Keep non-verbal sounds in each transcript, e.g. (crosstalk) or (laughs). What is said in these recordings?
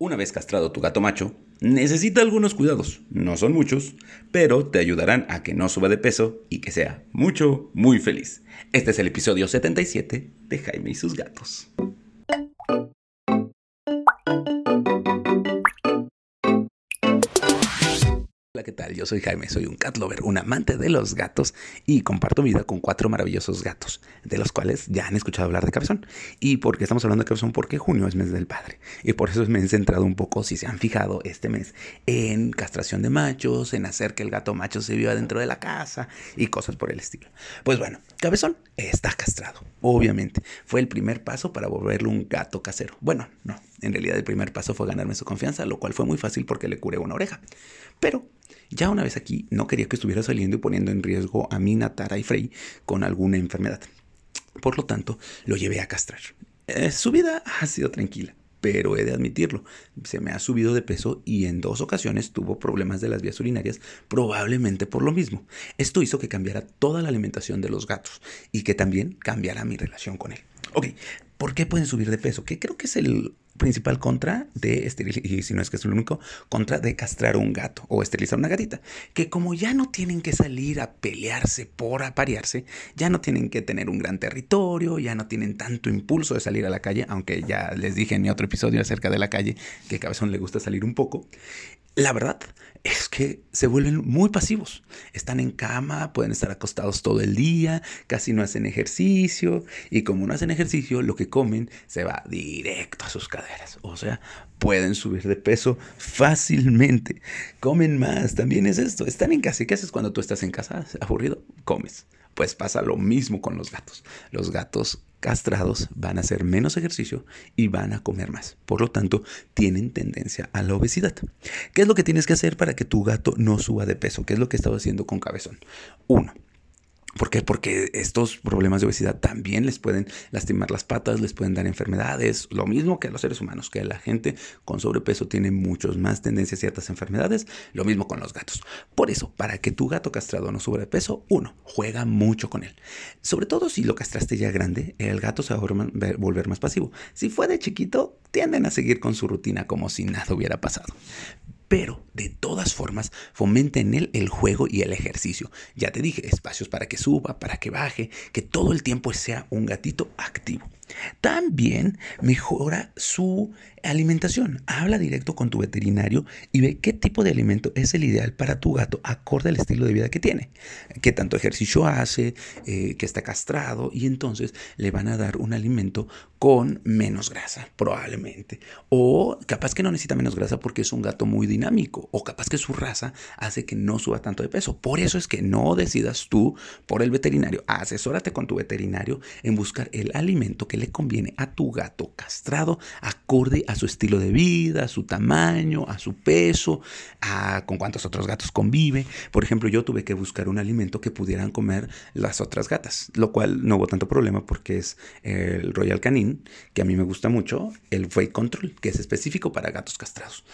Una vez castrado tu gato macho, necesita algunos cuidados. No son muchos, pero te ayudarán a que no suba de peso y que sea mucho, muy feliz. Este es el episodio 77 de Jaime y sus gatos. Yo soy Jaime, soy un cat lover, un amante de los gatos y comparto mi vida con cuatro maravillosos gatos, de los cuales ya han escuchado hablar de Cabezón. ¿Y por qué estamos hablando de Cabezón? Porque junio es mes del padre. Y por eso me he centrado un poco, si se han fijado, este mes en castración de machos, en hacer que el gato macho se viva dentro de la casa y cosas por el estilo. Pues bueno, Cabezón está castrado, obviamente. Fue el primer paso para volverlo un gato casero. Bueno, no, en realidad el primer paso fue ganarme su confianza, lo cual fue muy fácil porque le curé una oreja. Pero ya una vez aquí, no quería que estuviera saliendo y poniendo en riesgo a Mina, Tara y Frey con alguna enfermedad. Por lo tanto, lo llevé a castrar. Eh, su vida ha sido tranquila, pero he de admitirlo, se me ha subido de peso y en dos ocasiones tuvo problemas de las vías urinarias, probablemente por lo mismo. Esto hizo que cambiara toda la alimentación de los gatos y que también cambiara mi relación con él. Ok, ¿por qué pueden subir de peso? Que creo que es el principal contra de esterilizar, y si no es que es el único, contra de castrar un gato o esterilizar una gatita. Que como ya no tienen que salir a pelearse por aparearse, ya no tienen que tener un gran territorio, ya no tienen tanto impulso de salir a la calle, aunque ya les dije en mi otro episodio acerca de la calle que Cabezón le gusta salir un poco. La verdad es que se vuelven muy pasivos. Están en cama, pueden estar acostados todo el día, casi no hacen ejercicio y como no hacen ejercicio, lo que comen se va directo a sus caderas. O sea, pueden subir de peso fácilmente. Comen más, también es esto. Están en casa. ¿Y qué haces cuando tú estás en casa? ¿Aburrido? Comes. Pues pasa lo mismo con los gatos. Los gatos castrados van a hacer menos ejercicio y van a comer más. Por lo tanto, tienen tendencia a la obesidad. ¿Qué es lo que tienes que hacer para que tu gato no suba de peso? ¿Qué es lo que he estado haciendo con Cabezón? Uno, ¿Por qué? Porque estos problemas de obesidad también les pueden lastimar las patas, les pueden dar enfermedades, lo mismo que a los seres humanos, que la gente con sobrepeso tiene muchos más tendencias a ciertas enfermedades, lo mismo con los gatos. Por eso, para que tu gato castrado no suba de peso, uno, juega mucho con él. Sobre todo si lo castraste ya grande, el gato se va a volver más pasivo. Si fue de chiquito, tienden a seguir con su rutina como si nada hubiera pasado pero de todas formas fomenta en él el juego y el ejercicio. Ya te dije, espacios para que suba, para que baje, que todo el tiempo sea un gatito activo. También mejora su alimentación. Habla directo con tu veterinario y ve qué tipo de alimento es el ideal para tu gato acorde al estilo de vida que tiene. Qué tanto ejercicio hace, eh, que está castrado y entonces le van a dar un alimento con menos grasa, probablemente. O capaz que no necesita menos grasa porque es un gato muy dinámico. O capaz que su raza hace que no suba tanto de peso. Por eso es que no decidas tú por el veterinario. Asesórate con tu veterinario en buscar el alimento que le conviene a tu gato castrado acorde a su estilo de vida, a su tamaño, a su peso, a con cuántos otros gatos convive. Por ejemplo, yo tuve que buscar un alimento que pudieran comer las otras gatas, lo cual no hubo tanto problema porque es el Royal Canin, que a mí me gusta mucho, el Weight Control, que es específico para gatos castrados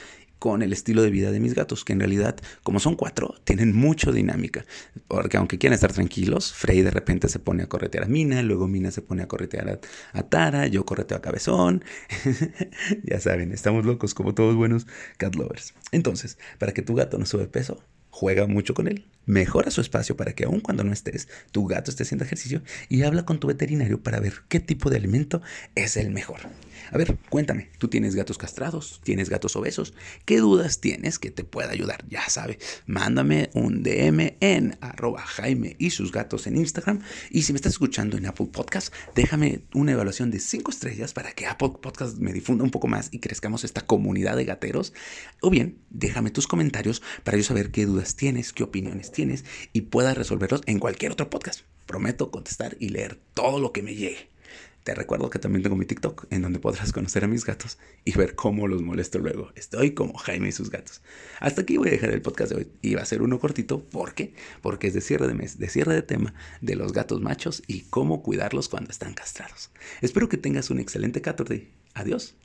con el estilo de vida de mis gatos, que en realidad, como son cuatro, tienen mucho dinámica. Porque aunque quieran estar tranquilos, Frey de repente se pone a corretear a Mina, luego Mina se pone a corretear a, Tara, yo correteo a Cabezón. (laughs) ya saben, estamos locos como todos buenos cat lovers. Entonces, para que tu gato no sube peso, juega mucho con él, mejora su espacio para que aun cuando no estés, tu gato esté haciendo ejercicio y habla con tu veterinario para ver qué tipo de alimento es el mejor. A ver, cuéntame, ¿tú tienes gatos castrados? ¿Tienes gatos obesos? ¿Qué dudas tienes que te pueda ayudar? Ya sabe, mándame un DM en arroba Jaime y sus gatos en Instagram. Y si me estás escuchando en Apple Podcast, déjame una evaluación de 5 estrellas para que Apple Podcast me difunda un poco más y crezcamos esta comunidad de gateros. O bien, déjame tus comentarios para yo saber qué dudas tienes, qué opiniones tienes y pueda resolverlos en cualquier otro podcast. Prometo contestar y leer todo lo que me llegue. Te recuerdo que también tengo mi TikTok en donde podrás conocer a mis gatos y ver cómo los molesto luego. Estoy como Jaime y sus gatos. Hasta aquí voy a dejar el podcast de hoy y va a ser uno cortito. ¿Por qué? Porque es de cierre de mes, de cierre de tema de los gatos machos y cómo cuidarlos cuando están castrados. Espero que tengas un excelente 14. Adiós.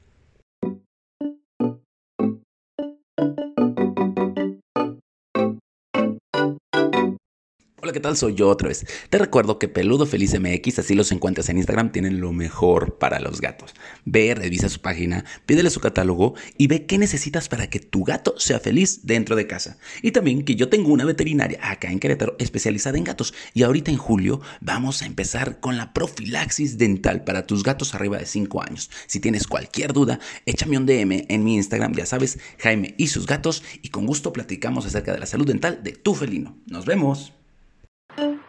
Hola, ¿qué tal? Soy yo otra vez. Te recuerdo que Peludo Feliz MX, así los encuentras en Instagram, tienen lo mejor para los gatos. Ve, revisa su página, pídele su catálogo y ve qué necesitas para que tu gato sea feliz dentro de casa. Y también que yo tengo una veterinaria acá en Querétaro especializada en gatos. Y ahorita en julio vamos a empezar con la profilaxis dental para tus gatos arriba de 5 años. Si tienes cualquier duda, échame un DM en mi Instagram, ya sabes, Jaime y sus gatos, y con gusto platicamos acerca de la salud dental de tu felino. Nos vemos. Thank you.